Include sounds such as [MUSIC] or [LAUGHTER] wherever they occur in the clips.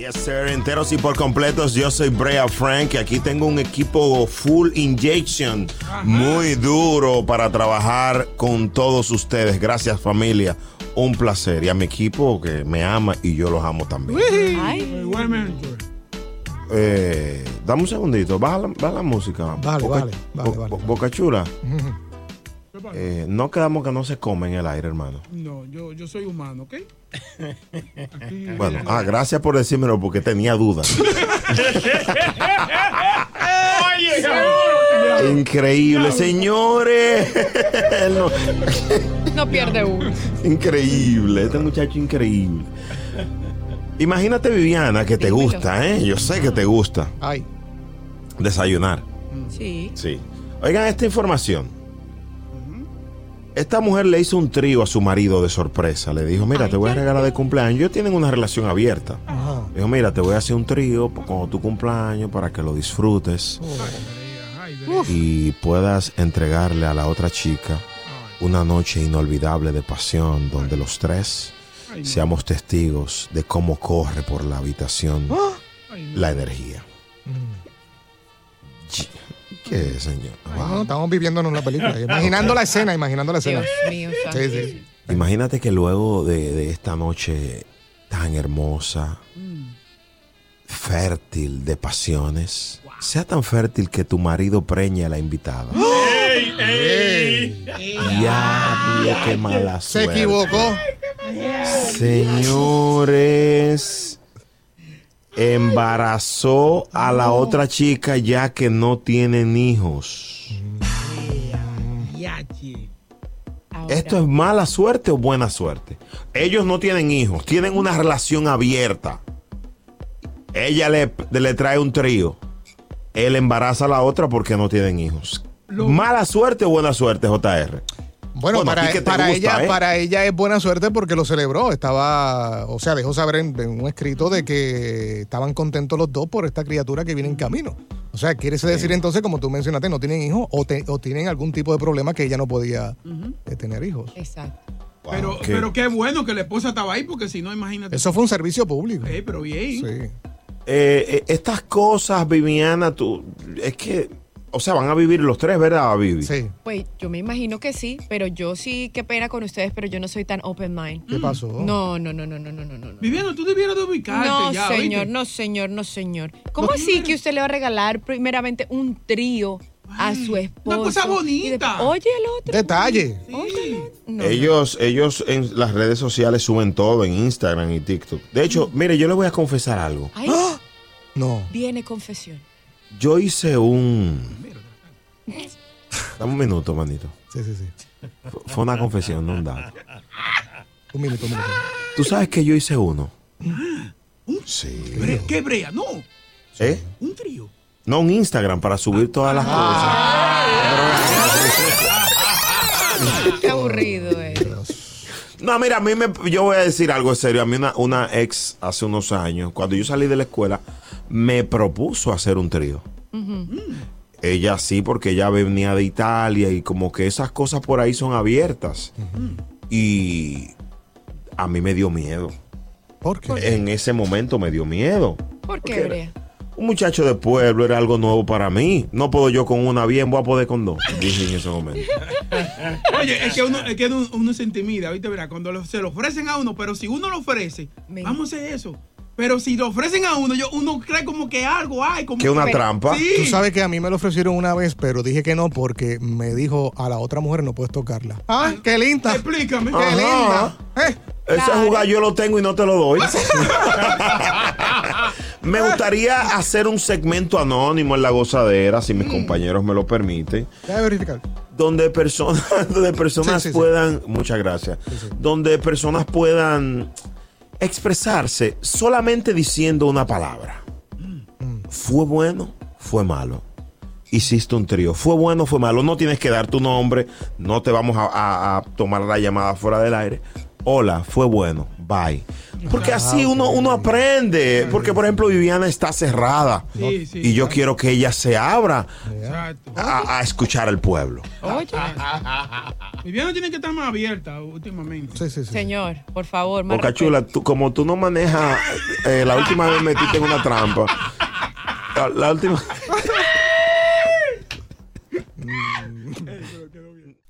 Yes, sir. Enteros y por completos, yo soy Brea Frank y aquí tengo un equipo full injection, muy duro para trabajar con todos ustedes. Gracias, familia. Un placer. Y a mi equipo que me ama y yo los amo también. Igualmente. Eh, dame un segundito, baja la, baja la música. Vale, Boca- vale, vale, Bo- vale. Bo- Boca Chula. Eh, no quedamos que no se come en el aire, hermano. No, yo, yo soy humano, ¿ok? [LAUGHS] Aquí- Bueno, ah, gracias por decírmelo porque tenía dudas. [LAUGHS] Increíble, señores. [LAUGHS] No, No pierde uno. increíble, este muchacho increíble. Imagínate, Viviana, que te Dímelo. gusta, ¿eh? Yo sé que te gusta Ay, desayunar. Sí. Sí. Oigan esta información. Esta mujer le hizo un trío a su marido de sorpresa. Le dijo, mira, te voy a regalar de cumpleaños. Ellos tienen una relación abierta. ajá. Dijo, mira, te voy a hacer un trío cuando tu cumpleaños para que lo disfrutes y puedas entregarle a la otra chica una noche inolvidable de pasión donde los tres seamos testigos de cómo corre por la habitación ay, la energía. ¿Qué señor? Estamos viviendo en una película. [LAUGHS] Imaginando la escena, imaginando la escena. Dios mío, santo. Sí, sí. Imagínate que luego de, de esta noche tan hermosa, fértil de pasiones, sea tan fértil que tu marido preñe a la invitada. [GASPS] Diablo, qué mala Se suerte. equivocó. Señores, embarazó a la otra chica ya que no tienen hijos. ¿Esto es mala suerte o buena suerte? Ellos no tienen hijos, tienen una relación abierta. Ella le, le trae un trío. Él embaraza a la otra porque no tienen hijos. ¿Mala suerte o buena suerte, JR? Bueno, para, gusta, ella, ¿eh? para ella es buena suerte porque lo celebró. Estaba, o sea, dejó saber en, en un escrito de que estaban contentos los dos por esta criatura que viene en camino. O sea, quiere decir entonces, como tú mencionaste, no tienen hijos o, te- o tienen algún tipo de problema que ella no podía eh, tener hijos. Exacto. Wow, Pero, qué- pero qué bueno que la esposa estaba ahí, porque si no, imagínate. Eso fue un servicio público. Eh, pero bien. Sí. Eh, eh, estas cosas, Viviana, tú, es que, o sea, van a vivir los tres, ¿verdad, Vivi? Sí. Pues yo me imagino que sí, pero yo sí, qué pena con ustedes, pero yo no soy tan open mind. ¿Qué pasó? No, no, no, no, no, no, no, no. Viviana, tú debieras de ubicarte No, ya, señor, ¿oíste? no, señor, no, señor. ¿Cómo No, así que usted le va a regalar primeramente un trío a su esposo? cosa y bonita. después, Oye, el otro. Detalle. Oye, el otro. No, Ellos, ellos en las redes sociales suben todo, en Instagram y TikTok. De hecho, mire, yo le voy a confesar algo. Ay, No. viene confesión. Yo hice un... Dame un minuto, manito. Sí, sí, sí. Fu- Fue una confesión, no un dato. Un minuto, un minuto. ¿Tú sabes que yo hice uno? Sí. Bre- ¿Qué brea? No, ¿Eh? un trío. No, un Instagram para subir todas las cosas. Qué aburrido. No, mira, a mí me, yo voy a decir algo serio. A mí una, una ex hace unos años, cuando yo salí de la escuela, me propuso hacer un trío. Ella sí, porque ella venía de Italia y como que esas cosas por ahí son abiertas. Y a mí me dio miedo. ¿Por qué? En ese momento me dio miedo. ¿Por qué, Porque- Brea? Un muchacho de pueblo era algo nuevo para mí. No puedo yo con una bien, voy a poder con dos. Dije en ese momento. [LAUGHS] Oye, es que uno, es que uno, uno se intimida, ¿viste? Verá, cuando lo- se lo ofrecen a uno, pero si uno lo ofrece, vamos a hacer eso. Pero si lo ofrecen a uno, yo, uno cree como que algo hay. Como Que una trampa. Sí. Tú sabes que a mí me lo ofrecieron una vez, pero dije que no porque me dijo a la otra mujer no puedes tocarla. ¡Ah, qué linda! Explícame. ¡Qué Ajá. linda! ¿Eh? Ese Claro. jugar yo lo tengo y no te lo doy. [LAUGHS] [LAUGHS] me gustaría hacer un segmento anónimo en la gozadera, si mis compañeros me lo permiten, Déjame verificar. donde personas, [LAUGHS] donde personas Sí, sí, sí. puedan, muchas gracias, donde personas puedan expresarse solamente diciendo una palabra. Fue bueno, fue malo. Hiciste un trío. Fue bueno, fue malo. No tienes que dar tu nombre. No te vamos a, a- a tomar la llamada fuera del aire. Hola, fue bueno. Bye. Porque así uno, uno aprende. Porque, por ejemplo, Viviana está cerrada. Sí, sí, y yo claro. quiero que ella se abra a, a escuchar al pueblo. Oye, [LAUGHS] Viviana tiene que estar más abierta últimamente. Sí, sí, sí. señor, por favor, más Boca Chula, tú, como tú no manejas, eh, la última vez metiste en una trampa. [LAUGHS] La, la última.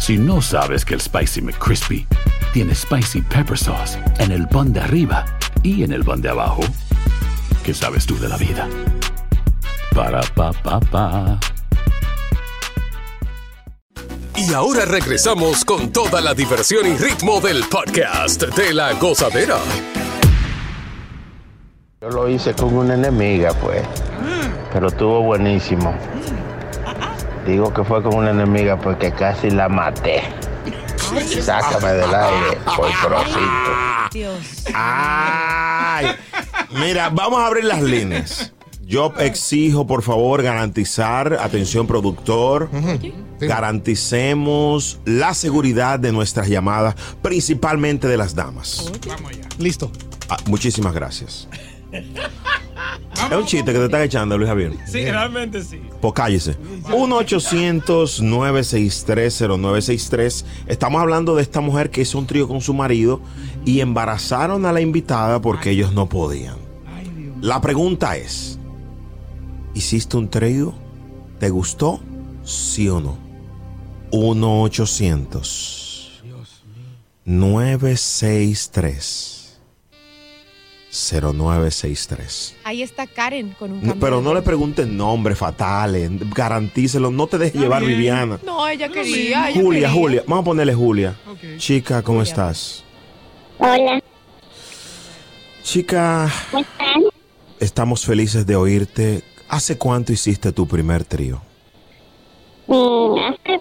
Si no sabes que el Spicy McCrispy tiene Spicy Pepper Sauce en el pan de arriba y en el pan de abajo, ¿qué sabes tú de la vida? Para, pa, pa, pa. Y ahora regresamos con toda la diversión y ritmo del podcast de la gozadera. Yo lo hice con una enemiga, pues. Pero estuvo buenísimo. Digo que fue con una enemiga porque casi la maté. Sácame del aire, por prosito. Dios. Ay. Mira, vamos a abrir las líneas. Yo exijo, por favor, garantizar, atención productor, garanticemos la seguridad de nuestras llamadas, principalmente de las damas. Listo. Ah, muchísimas gracias. Es un chiste que te están echando, Luis Javier. Sí, realmente sí. Pues cállese. 1-800-963-0963. Estamos hablando de esta mujer que hizo un trío con su marido y embarazaron a la invitada porque ellos no podían. La pregunta es: ¿hiciste un trío? ¿Te gustó? ¿Sí o no? 1-800-963. 0963. Ahí está Karen con un cambio pero no le pregunten nombres fatales, garantícelo, no te dejes llevar bien. Viviana. No, ella quería. ella Julia, quería. Julia, vamos a ponerle Julia. Chica, ¿cómo Julia. estás? Hola, Chica, ¿cómo están? estamos felices de oírte. ¿Hace cuánto hiciste tu primer trío? Mm, hace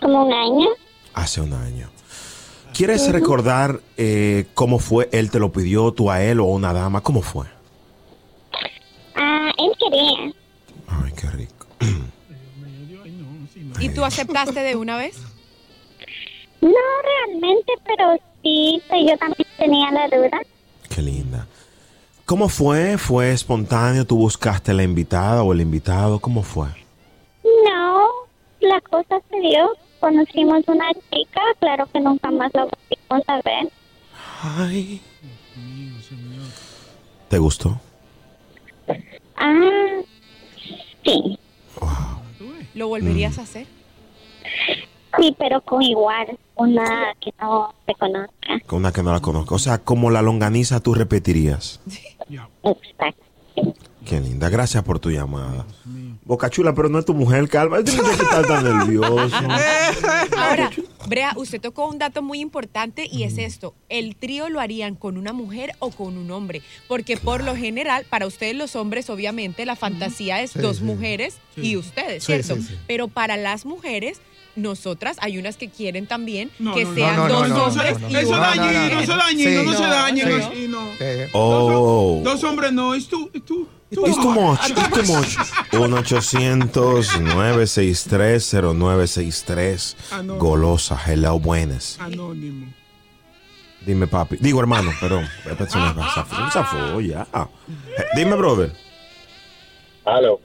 como un año. Hace un año. ¿Quieres recordar eh, cómo fue? ¿Él te lo pidió, tú a él o una dama? ¿Cómo fue? Ah, él quería. Ay, qué rico. [CLEARS THROAT] ¿Y tú aceptaste de una vez? No realmente, pero sí, pues yo también tenía la duda. Qué linda. ¿Cómo fue? ¿Fue espontáneo? ¿Tú buscaste la invitada o el invitado? ¿Cómo fue? No, la cosa se dio. Conocimos una chica, claro que nunca más la volvimos a ver. Ay. ¿Te gustó? Ah, sí, ¿Lo volverías a hacer? sí, pero con igual, una que no se conozca. Con una que no la conozco. O sea, como la longaniza tú repetirías. Exacto. Qué linda. Gracias por tu llamada. Boca chula, pero no es tu mujer, calma. Tienes que estar tan nervioso. [LAUGHS] Ahora, Brea, usted tocó un dato muy importante y Mm. es esto. El trío lo harían con una mujer o con un hombre. Porque por lo general, para ustedes los hombres, obviamente, la fantasía es Sí, dos sí. mujeres y ustedes, Sí, ¿cierto? sí, sí. Pero para las mujeres, nosotras, hay unas que quieren también No, que no, sean No, no, dos hombres no, y. Eso dañino, eso dañino, no se dañen no. así, no. Eh, Oh. Dos hombres no, es tú, es tú. It's too much, it's too much. 1-800-963-0963. Ah, no. Golosa, hello, buenas. Anónimo. Dime, papi. Digo, hermano, perdón. Zafó, ya. Eh, Dime, brother. Aló.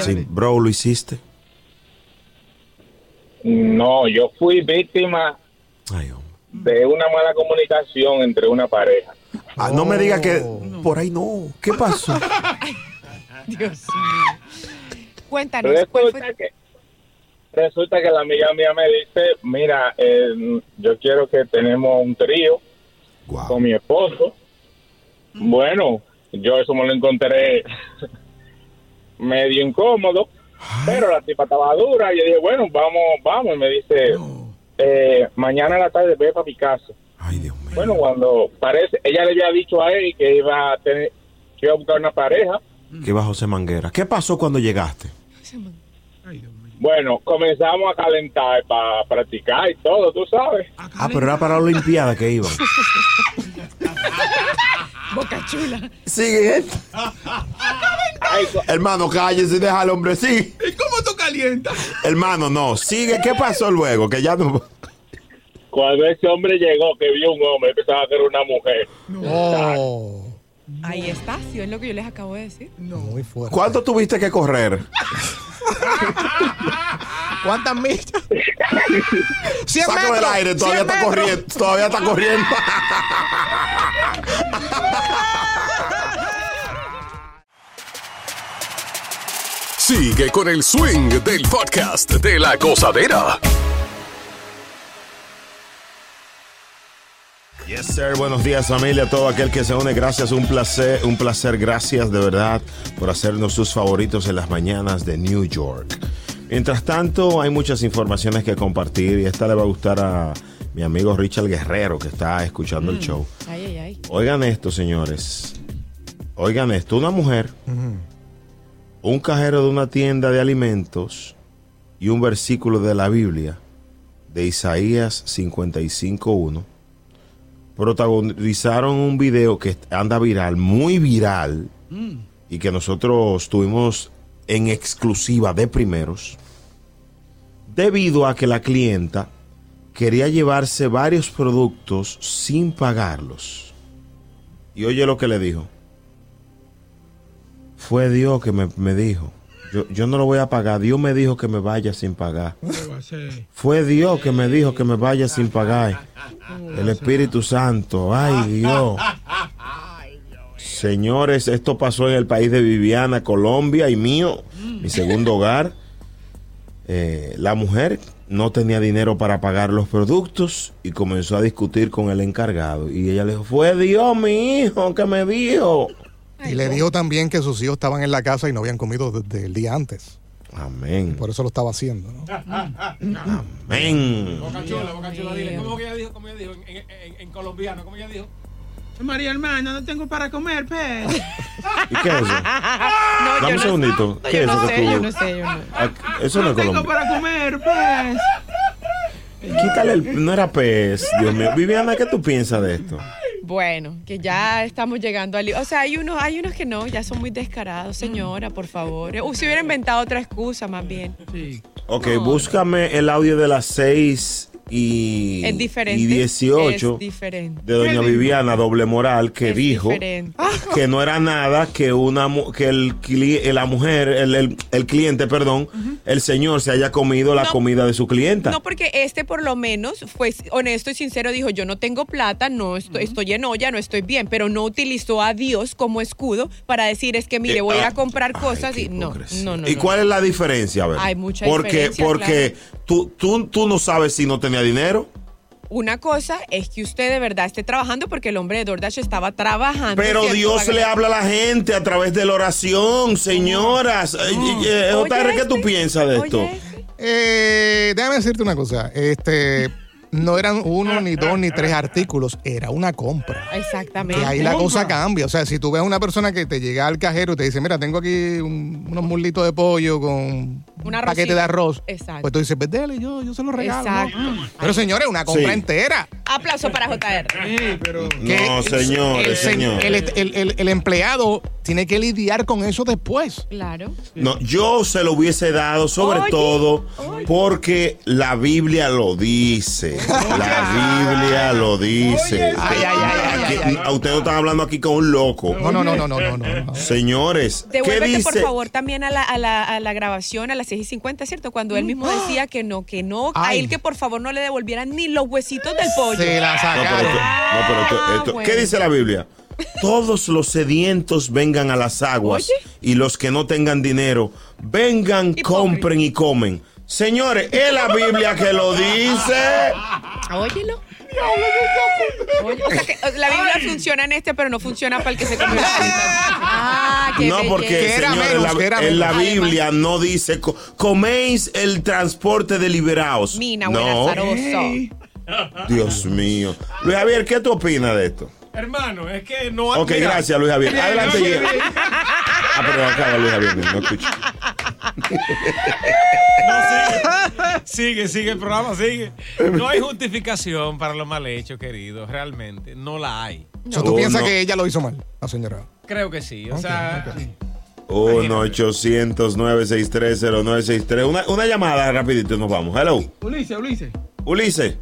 Sí, bro, ¿lo hiciste? No, yo fui víctima Ay, de una mala comunicación entre una pareja. Ah, no me digas que Oh. por ahí no. ¿Qué pasó? [LAUGHS] Dios mío. Cuéntanos, ¿cuál Resulta que, resulta que la amiga mía me dice, mira, eh, yo quiero que tenemos un trío con mi esposo. Bueno, yo eso me lo encontré [LAUGHS] medio incómodo, pero la tipa estaba dura y yo dije, bueno, vamos, vamos. Y me dice, eh, mañana en la tarde ve para mi casa. Ay, Dios mío. Bueno, cuando parece, ella le había dicho a él que iba a tener, que iba a buscar una pareja. ¿Qué va José Manguera? ¿Qué pasó cuando llegaste? Ay, Dios mío. Bueno, comenzamos a calentar para practicar y todo, tú sabes. Ah, pero era para la Olimpiada que iban. [LAUGHS] Boca chula. Sigue. Hermano, cállese y deja al hombre. Sí. ¿Y cómo tú calientas? Hermano, no. Sigue. ¿Qué pasó luego? Que ya no. cuando ese hombre llegó, que vio un hombre, pensaba que era una mujer. Oh, Ahí está, sí, es lo que yo les acabo de decir. muy fuerte. ¿Cuánto tuviste que correr? ¿Cuántas millas? 100 Sácame del metros, aire, todavía 100 está metros. corriendo. Todavía está corriendo. Sigue con el swing del podcast de la gozadera. Yes, sir. Buenos días, familia. Todo aquel que se une, gracias. Un placer, un placer. Gracias de verdad por hacernos sus favoritos en las mañanas de New York. Mientras tanto, hay muchas informaciones que compartir y esta le va a gustar a mi amigo Richard Guerrero que está escuchando el show. Ay, ay, ay. Oigan esto, señores. Oigan esto. Una mujer, un cajero de una tienda de alimentos y un versículo de la Biblia de Isaías 55.1 protagonizaron un video que anda viral, muy viral, y que nosotros tuvimos en exclusiva de primeros, debido a que la clienta quería llevarse varios productos sin pagarlos. Y oye lo que le dijo. Fue Dios que me, me dijo. Yo, yo no lo voy a pagar. Dios me dijo que me vaya sin pagar. Fue Dios que me dijo que me vaya sin pagar. El Espíritu Santo. Ay, Dios. Señores, esto pasó en el país de Viviana, Colombia y mío, mi segundo hogar. Eh, la mujer no tenía dinero para pagar los productos y comenzó a discutir con el encargado. Y ella le dijo, fue Dios, mi hijo, que me dijo. Y le dijo también que sus hijos estaban en la casa y no habían comido desde el día antes. Amén. Por eso lo estaba haciendo, ¿no? Amén. Boca chula, boca chula, dile. ¿Cómo que ella dijo? ¿Cómo ella dijo? En, en- en- colombiano, ¿cómo ella dijo? María hermana, no tengo para comer, pez. ¿Y qué es eso? [LAUGHS] No, Dame un no- segundito. no, ¿Qué yo es no eso que sé, tú- yo no sé, yo no. Ah, Eso no es tengo Colombia. para comer, pez. Quítale el. No era pez, Dios mío. Viviana, ¿qué tú piensas de esto? Bueno, que ya estamos llegando al... O sea, hay unos, hay unos que no, ya son muy descarados, señora, por favor. Uh, si hubiera inventado otra excusa, más bien. Sí. Ok, búscame el audio de las 6 y, Es diferente. y 18 Es diferente. de doña Viviana Doble Moral que Es dijo diferente. [LAUGHS] que no era nada que una que el, cli- la mujer, el, el- el cliente, perdón, el señor se haya comido la comida de su clienta. No, porque este por lo menos fue honesto y sincero, dijo, yo no tengo plata, no estoy, estoy en olla, no estoy bien, pero no utilizó a Dios como escudo para decir, es que mire, Eh, voy a ir ah, a comprar cosas y no, no, no. ¿Y cuál es la diferencia? A ver. Hay mucha porque, diferencia, Porque tú, tú, tú no sabes si no tenía dinero. Una cosa es que usted de verdad esté trabajando porque el hombre de DoorDash estaba trabajando. Pero ¿cierto? Dios le habla a la gente a través de la oración, señoras. Eh, eh, eh, JR, ¿qué tú este, piensas de esto? oye, Eh, déjame decirte una cosa. Este, no eran uno, ni dos, ni tres artículos, era una compra. Exactamente. Y ahí la cosa cambia. O sea, si tú ves a una persona que te llega al cajero y te dice, mira, tengo aquí un- unos muslitos de pollo con un paquete de arroz. Exacto. Pues tú dices, pues dele, yo, yo se lo regalo. Exacto. ¿no? Pero señores, una compra Sí. entera. Aplauso para JR. No, señores, el, señores. el- el- el- el empleado tiene que lidiar con eso después. Claro. No, yo se lo hubiese dado sobre Oye, todo porque la Biblia lo dice. [LAUGHS] La Biblia lo dice. Ay, ay, ay, ay, Aquí- a Ustedes no están hablando aquí con un loco. No, no, no, no, no, no. no. Señores, ¿qué Devuélvete, por dice? favor, también a la, a, la, a la grabación a las 6 y 50, ¿cierto? Cuando él mismo decía que no, que no, a Ay. él que por favor no le devolvieran ni los huesitos del pollo. Se la No, pero sacaron. esto- no, pero esto- Ah, esto- bueno. ¿Qué dice la Biblia? Todos los sedientos vengan a las aguas Oye. y los que no tengan dinero vengan, compren y comen. Señores, es la Biblia que lo dice. Óyelo. Oye, o sea que la Biblia funciona en este, pero no funciona para el que se come las palitas. Ah, qué No, porque belleza. señores, menos, la- que era en la menos. Biblia no dice co- coméis el transporte de liberados. Mina, no, buena Dios mío. Luis Javier, ¿qué tú opinas de esto? Hermano, es que no hay. Ok, gracias, Luis Javier. Adelante, Guillermo. Ah, pero acaba Luis Javier, no escucho. [LAUGHS] Sigue, sigue el programa, sigue. No hay justificación para lo mal hecho, querido. Realmente, no la hay. O sea, ¿Tú Oh, piensas no. que ella lo hizo mal, la señora? Creo que sí. O sea, 1-800-963-0963. Una, una llamada rapidito y nos vamos. Hello. Ulises, Ulises. Ulises.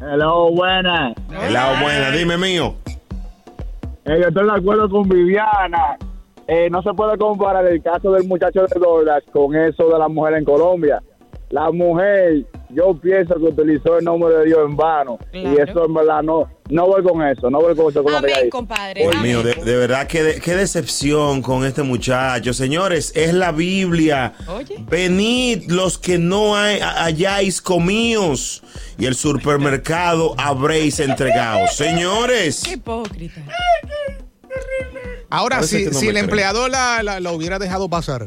Hello, buenas. Hello, buena. Dime, mío. Eh, yo estoy de acuerdo con Viviana. Eh, no se puede comparar el caso del muchacho de Douglas con eso de la mujer en Colombia. La mujer, yo pienso que utilizó el nombre de Dios en vano. Y eso en verdad no, no voy con eso, no voy con eso. Con Amén, compadre. Amén. mío, de, de verdad que de- qué decepción con este muchacho. Señores, es la Biblia. Oye. Venid los que no hay, hayáis comidos y el supermercado habréis entregado. [LAUGHS] Señores. Qué hipócrita. Ahora, si, no si el empleador la, la- la hubiera dejado pasar,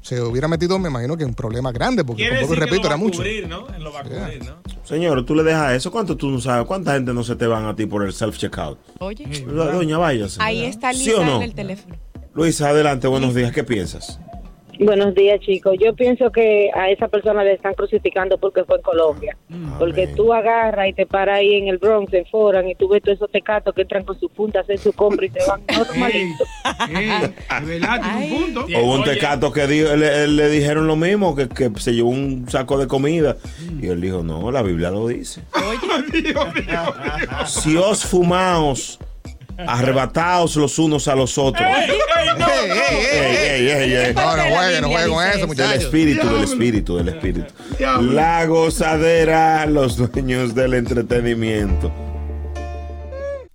se hubiera metido, me imagino que en problemas grandes, porque quiere tampoco, decir que repito, lo va era a mucho. cubrir, ¿no? Él lo va a cubrir, ¿no? Señor, tú le dejas eso. ¿Cuánto tú no sabes? ¿Cuánta gente no se te van a ti por el self-checkout? Oye, Do- Doña, váyase. ahí está ¿Sí Lisa o no? en el teléfono. Luisa, adelante, buenos días. ¿Qué piensas? Buenos días, chicos. Yo pienso que a esa persona le están crucificando porque fue en Colombia. Porque tú agarras y te paras ahí en el Bronx, en Foran, y tú ves todos esos tecatos que entran con sus puntas a hacer su compra y se van [LAUGHS] [LAUGHS] un punto. Hubo un tecato que dijo, le, le dijeron lo mismo, que, que se llevó un saco de comida. Y él dijo, no, la Biblia lo dice. [LAUGHS] Si os fumaos, arrebataos los unos a los otros. Ey, ey, ey, Ey, ey, ey, ey. No, no jueguen, no jueguen con eso, Del muchachos. espíritu, del espíritu, del espíritu. La gozadera, los dueños del entretenimiento.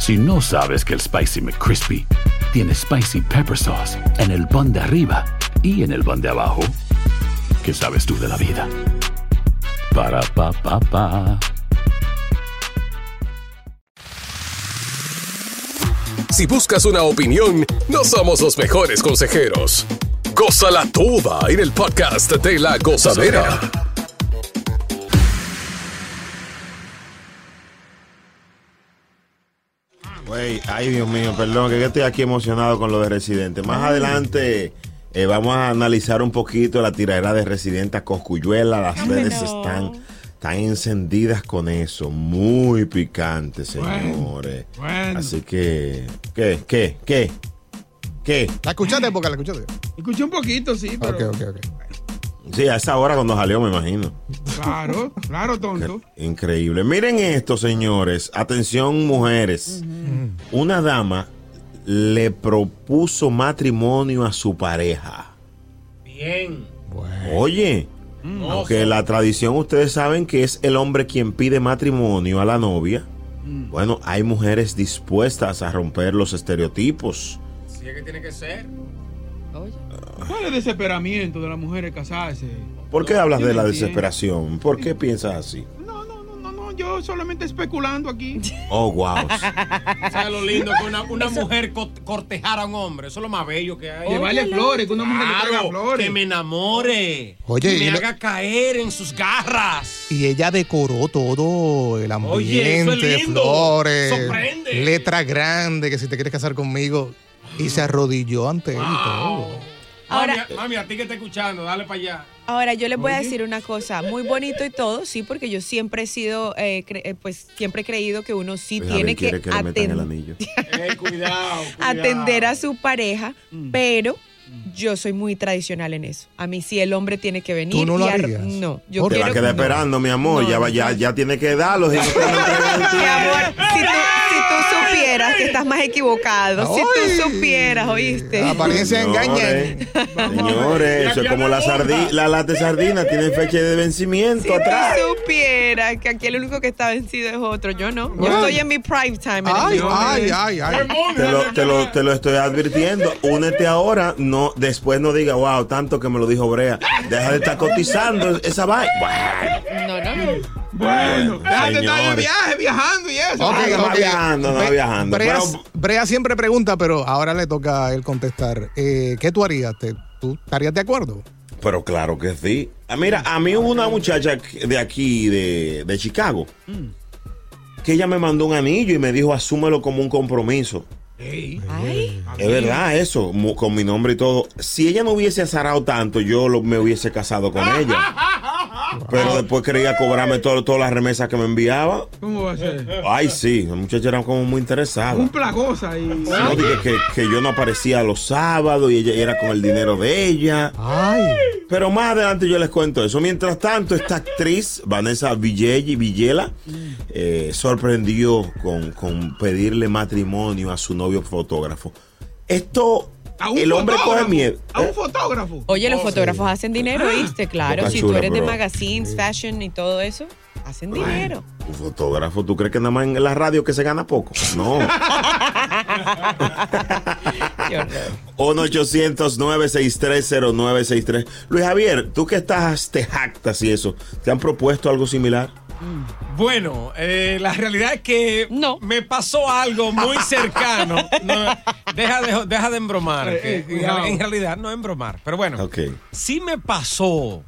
Si no sabes que el Spicy McCrispy tiene Spicy Pepper Sauce en el pan de arriba y en el pan de abajo, ¿qué sabes tú de la vida? Para, pa, pa, pa. Si buscas una opinión, no somos los mejores consejeros. Gózala toda en el podcast de la gozadera. Güey, ay Dios mío, perdón, que yo estoy aquí emocionado con lo de Residente. Más adelante eh, vamos a analizar un poquito la tiradera de Residente a Coscuyuela. Las redes están, están encendidas con eso. Muy picante, señores. bueno. Así que, ¿qué? ¿Qué? ¿Qué? ¿Qué? ¿La escuchaste, Boca? ¿La escuchaste? Escuché un poquito, sí, pero. Ok, ok, ok. Sí, a esa hora cuando salió, me imagino. Claro, claro, tonto. Increíble. Miren esto, señores. Atención, mujeres. Una dama le propuso matrimonio a su pareja. Bien. Oye, Aunque la tradición, ustedes saben que es el hombre quien pide matrimonio a la novia. Bueno, hay mujeres dispuestas a romper los estereotipos. Sí, es que tiene que ser. ¿Cuál es el desesperamiento de las mujeres casarse? ¿Por qué hablas de no la entiendo. desesperación? ¿Por qué piensas así? No, no, yo solamente especulando aquí. [LAUGHS] Oh, wow. ¿Sabes lo lindo que una, una mujer co- cortejara a un hombre? Eso es lo más bello que hay. Llevarle flores, que una mujer le traiga Claro, flores. Que me enamore. Oye, que y me lo- haga caer en sus garras. Y ella decoró todo el Oye, eso es ambiente, lindo. flores, Sorprende. letra grande, que si te quieres casar conmigo. Y se arrodilló ante él y todo. Ahora- mami, mami, a ti que está escuchando, dale para allá. Ahora, yo les voy a decir una cosa, muy bonito y todo, sí, porque yo siempre he sido, eh, cre- eh, pues siempre he creído que uno sí tiene que, que le metan el aten- anillo. [LAUGHS] Eh, cuidado, atender a su pareja, pero yo soy muy tradicional en eso. A mí sí el hombre tiene que venir. ¿Tú no lo harías? No, yo Te va a quedar esperando, mi amor. No, ya, va- no, ya, no. ya tiene que darlo. si no. [LAUGHS] Mi amor, si tú supieras que estás más equivocado, si tú supieras, ¿oíste? La apariencia engaña. Señores, eso es como la, sardi la lata de sardina, tiene fecha de vencimiento Si atrás. tú supieras que aquí el único que está vencido es otro, yo no. Yo estoy en mi prime time. Ay, ay, ay, ay. Te lo, te, lo, te lo estoy advirtiendo. Únete ahora, no, después no diga, wow, tanto que me lo dijo Brea. Deja de estar cotizando esa vaina. Bueno, No, no, no. Bueno, déjate estar de viaje, viajando y eso. Ok, no ok. viajando, no Bre- Brea, Pero- Brea siempre pregunta, pero ahora le toca a él contestar. Eh, ¿Qué tú harías? ¿Te- ¿Tú estarías de acuerdo? Pero claro que sí. Ah, Mira, a mí hubo una muchacha de aquí, de, de Chicago, que ella me mandó un anillo y me dijo, asúmelo como un compromiso. Es verdad eso, con mi nombre y todo. Si ella no hubiese azarado tanto, yo lo- me hubiese casado con ella. [LAUGHS] Pero después quería cobrarme todo- todas las remesas que me enviaba. ¿Cómo va a ser? Ay, sí, la muchacha era como muy interesada. Un plagosa y. No, dije que, que yo no aparecía los sábados y ella era con el dinero de ella. Pero más adelante yo les cuento eso. Mientras tanto, esta actriz, Vanessa Villella, Villela, eh, sorprendió con, con pedirle matrimonio a su novio fotógrafo. Esto, A un el hombre coge miedo. A un fotógrafo. Oye, los fotógrafos hacen dinero, ¿viste? Claro, si tú eres de magazines, fashion y todo eso, hacen dinero. Un fotógrafo, ¿tú crees que nada más en la radio que se gana poco? No. [LAUGHS] 1-800-963-0963. Luis Javier, tú que estás, te jactas y eso, ¿te han propuesto algo similar? Bueno, eh, la realidad es que me pasó algo muy cercano. [LAUGHS] No, deja, de, deja de embromar. Eh, eh, en, realidad no embromar. Pero bueno, Ok. sí me pasó.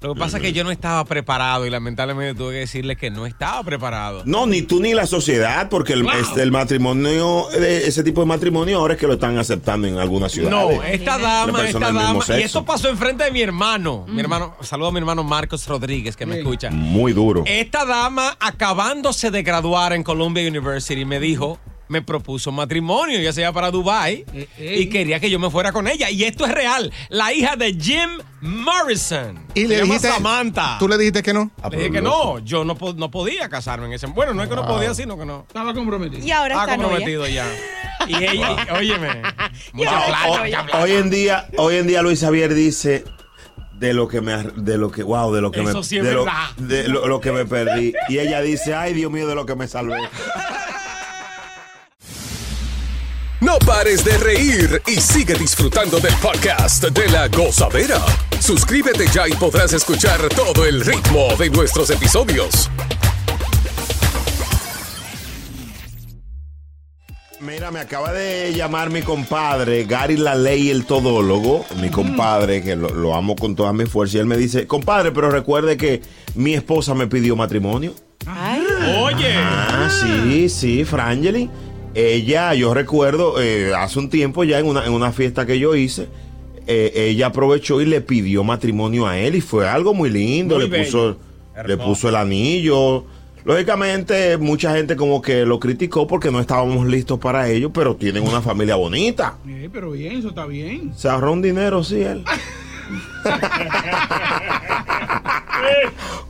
Lo que pasa es que yo no estaba preparado y lamentablemente tuve que decirle que no estaba preparado. No, ni tú ni la sociedad, porque el, este, el matrimonio, ese tipo de matrimonio ahora es que lo están aceptando en algunas ciudades. No, esta dama, esta dama. Y esto pasó enfrente de mi hermano. Mi hermano, saludo a mi hermano Marcos Rodríguez que me escucha. Muy duro. Esta dama, acabándose de graduar en Columbia University, me dijo, me propuso matrimonio, ya sea para Dubai y quería que yo me fuera con ella. Y esto es real. La hija de Jim Morrison. Y Se le llama dijiste, Samantha. ¿Tú le dijiste que no? Le dije que no, yo no, no podía casarme en ese. Bueno, no es que no podía, sino que no. Estaba comprometido. Y ahora Estaba está novia. comprometido ya. Y ella, [LAUGHS] óyeme, mucha plata, plata. hoy en día, hoy en día Luis Javier dice de lo que me de lo que wow, de lo que Eso me sí es de, lo, verdad. de lo- lo que me perdí y ella dice, "Ay, Dios mío, de lo que me salvé." No pares de reír y sigue disfrutando del podcast de la gozadera. Suscríbete ya y podrás escuchar todo el ritmo de nuestros episodios. Mira, me acaba de llamar mi compadre, Gary La Ley, el todólogo, mi compadre, que lo, lo amo con toda mi fuerza, y él me dice, compadre, pero recuerde que mi esposa me pidió matrimonio. Oye. Ah, sí, sí, Frangeli. Ella, yo recuerdo, eh, hace un tiempo ya en una, en una fiesta que yo hice, eh, ella aprovechó y le pidió matrimonio a él y fue algo muy lindo. Muy le, puso, le puso el anillo. Lógicamente, mucha gente como que lo criticó porque no estábamos listos para ello, pero tienen una familia bonita. Eh, pero bien, eso está bien. Se ahorró un dinero, sí, él. [LAUGHS]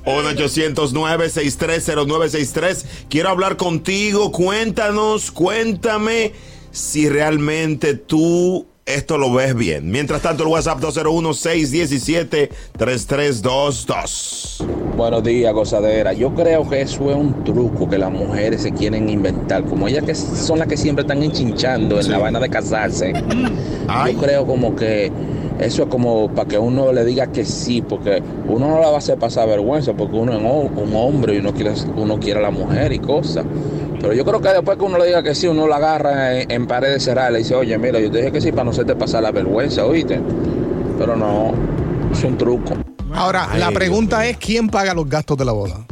1-800-963-0963. Quiero hablar contigo. Cuéntanos, cuéntame si realmente tú esto lo ves bien. Mientras tanto, el WhatsApp 201-617-3322. Buenos días, gozadera. Yo creo que eso es un truco que las mujeres se quieren inventar. Como ellas que son las que siempre están enchinchando en la vaina de casarse. Yo creo como que eso es como para que uno le diga que sí, porque uno no la va a hacer pasar vergüenza, porque uno es un hombre y uno quiere, uno quiere a la mujer y cosas. Pero yo creo que después que uno le diga que sí, uno la agarra en, en paredes cerradas y le dice, oye, mira, yo te dije que sí para no hacerte pasar la vergüenza, ¿oíste? Pero no, es un truco. Ahora, la pregunta es: ¿quién paga los gastos de la boda?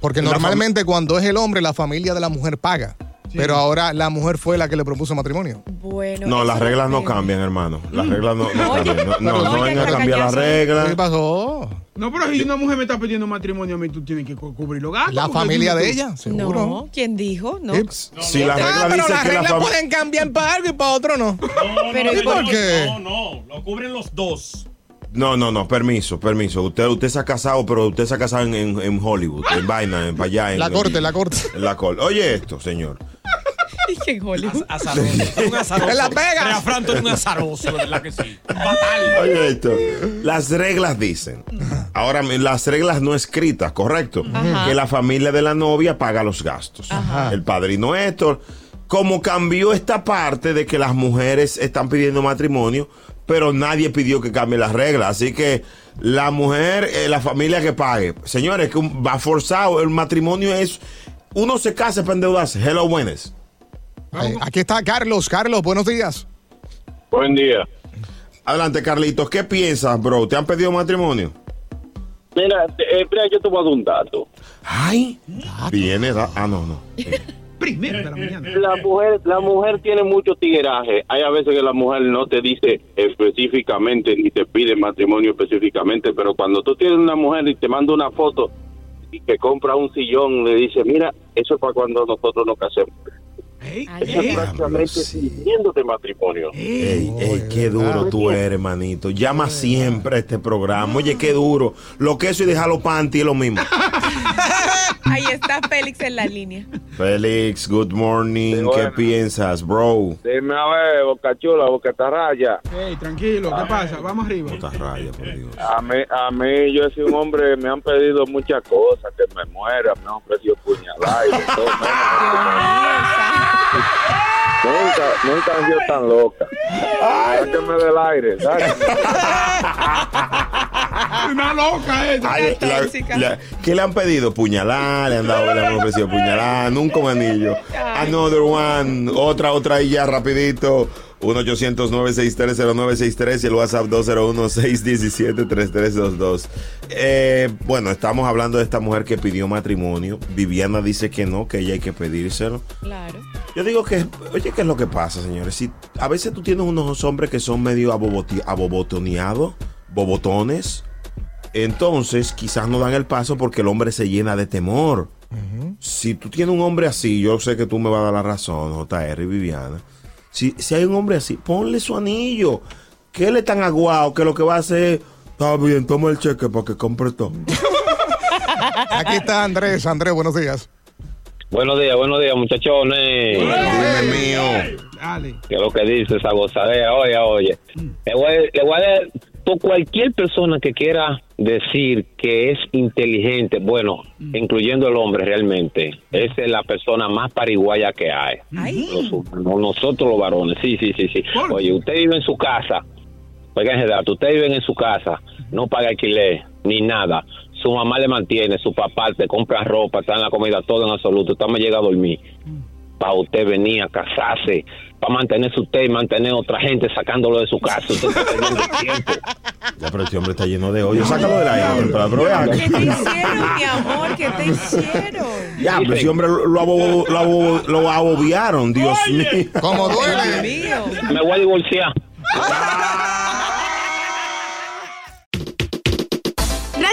Porque La normalmente cuando es el hombre, la familia de la mujer paga. Pero ahora la mujer fue la que le propuso matrimonio. Bueno. No, las reglas no cambian, hermano. Las reglas no, cambian. No, no, no vengan a cambiar las reglas. ¿Qué pasó? No, pero si una mujer me está pidiendo matrimonio a mí, tú tienes que cu- cubrir los gastos. La familia de ella, seguro. No, ¿quién dijo? No. Si la Ah, regla pero dice las reglas pueden cambiar para algo y para otro no. Pero ¿Y por qué? No, no, lo cubren los dos. No, no, no, permiso, permiso. Usted, usted se ha casado, pero usted se ha casado en, en- en Hollywood, en vaina, en para allá. En La corte, la corte. En la corte. Oye esto, señor. Dije en Hollywood. Azaroso. [LAUGHS] Un azaroso. En Las Vegas. Rea Franto es un azaroso, de verdad que sí. Fatal. Oye esto. Las reglas dicen. Ahora, las reglas no escritas, correcto. Ajá. Que la familia de la novia paga los gastos. El padrino Héctor. Como cambió esta parte de que las mujeres están pidiendo matrimonio, pero nadie pidió que cambie las reglas. Así que la mujer, eh, la familia que pague. Señores, que un- va forzado. El matrimonio es. Uno se casa para endeudarse. Hello, buenas. Aquí está Carlos. Carlos, buenos días. Buen día. Adelante, Carlitos. ¿Qué piensas, bro? ¿Te han pedido matrimonio? Mira, eh, mira, yo te voy a dar un dato. Ay, viene. da- Ah, no, no. [LAUGHS] Primero de la mañana. La mujer, la mujer tiene mucho tigueraje. Hay a veces que la mujer no te dice específicamente ni te pide matrimonio específicamente, pero cuando tú tienes una mujer y te manda una foto y que compra un sillón, le dice, mira, eso es para cuando nosotros nos casemos. Eso es prácticamente pidiéndote matrimonio. Ey, ey, qué duro tú eres, hermanito. Llama siempre a este programa. Oye, qué duro. Lo que eso y dejar los panty es lo mismo. [LAUGHS] Ahí está Félix en la línea. Félix, good morning. Sí, ¿Qué bueno. piensas, bro? Dime a ver, boca chula, boca tarraya. Ey, tranquilo, ¿qué pasa? Vamos arriba. Raya, por Dios. A mí, a mí, yo he sido un hombre, me han pedido muchas cosas, que me muera, me han pedido puñalada y de todo. Nunca, nunca han sido tan loca. Sáqueme del aire. Una loca esa. Ay, la- la- ¿Qué le han pedido? Puñalar, le han dado, le han ofrecido puñalar, nunca un anillo. Another one, otra, otra y ya rapidito. 1-800-963-0963 y el WhatsApp 201-617-3322. Eh, bueno, estamos hablando de esta mujer que pidió matrimonio. Viviana dice que no, que ella hay que pedírselo. Claro. Yo digo que, oye, ¿qué es lo que pasa, señores? Si a veces tú tienes unos hombres que son medio abobotoneados, bobotones, entonces quizás no dan el paso porque el hombre se llena de temor. Si tú tienes un hombre así, yo sé que tú me vas a dar la razón, JR y Viviana. Si, si hay un hombre así, ponle su anillo. Que él es tan aguado que lo que va a hacer, está bien, toma el cheque para que compre todo. [LAUGHS] Aquí está Andrés. Andrés, buenos días. Buenos días, buenos días, muchachones. Dime mío. Dale. ¿Qué es lo que dice esa gozadera? Oye, oye. Le voy, a- le voy a dar, por cualquier persona que quiera decir que es inteligente, bueno, incluyendo el hombre realmente, esa es la persona más pariguaya que hay. Los nosotros los varones, sí, sí, sí, sí. Oye, usted vive en su casa, oigan ese dato, usted vive en su casa, no paga alquiler, ni nada. Su mamá le mantiene, su papá te compra ropa, está en la comida, todo en absoluto. Usted me llega a dormir. Para usted venir a casarse, para mantenerse usted y mantener a otra gente sacándolo de su casa. Usted está perdiendo el [LAUGHS] tiempo. Ya, pero este hombre está lleno de hoyo. Sácalo del aire, temprano. ¿Qué te hicieron, mi amor? ¿Qué te hicieron? Ya, pero ese hombre lo, lo, abo- lo, abo- lo abobiaron, Dios mío. ¿Cómo Dios mío. Me voy a divorciar. [LAUGHS]